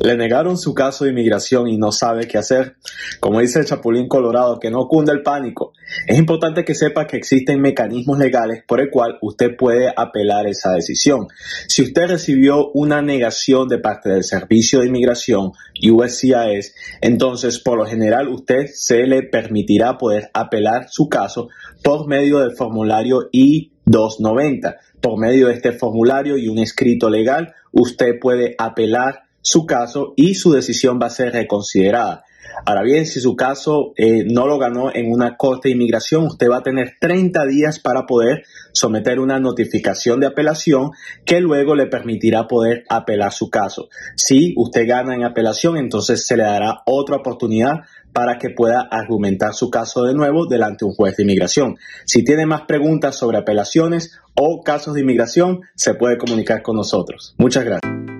Le negaron su caso de inmigración y no sabe qué hacer. Como dice el Chapulín Colorado, que no cunda el pánico. Es importante que sepa que existen mecanismos legales por el cual usted puede apelar esa decisión. Si usted recibió una negación de parte del Servicio de Inmigración USCIS, entonces por lo general usted se le permitirá poder apelar su caso por medio del formulario I-290. Por medio de este formulario y un escrito legal, usted puede apelar su caso y su decisión va a ser reconsiderada. Ahora bien, si su caso eh, no lo ganó en una corte de inmigración, usted va a tener 30 días para poder someter una notificación de apelación que luego le permitirá poder apelar su caso. Si usted gana en apelación, entonces se le dará otra oportunidad para que pueda argumentar su caso de nuevo delante de un juez de inmigración. Si tiene más preguntas sobre apelaciones o casos de inmigración, se puede comunicar con nosotros. Muchas gracias.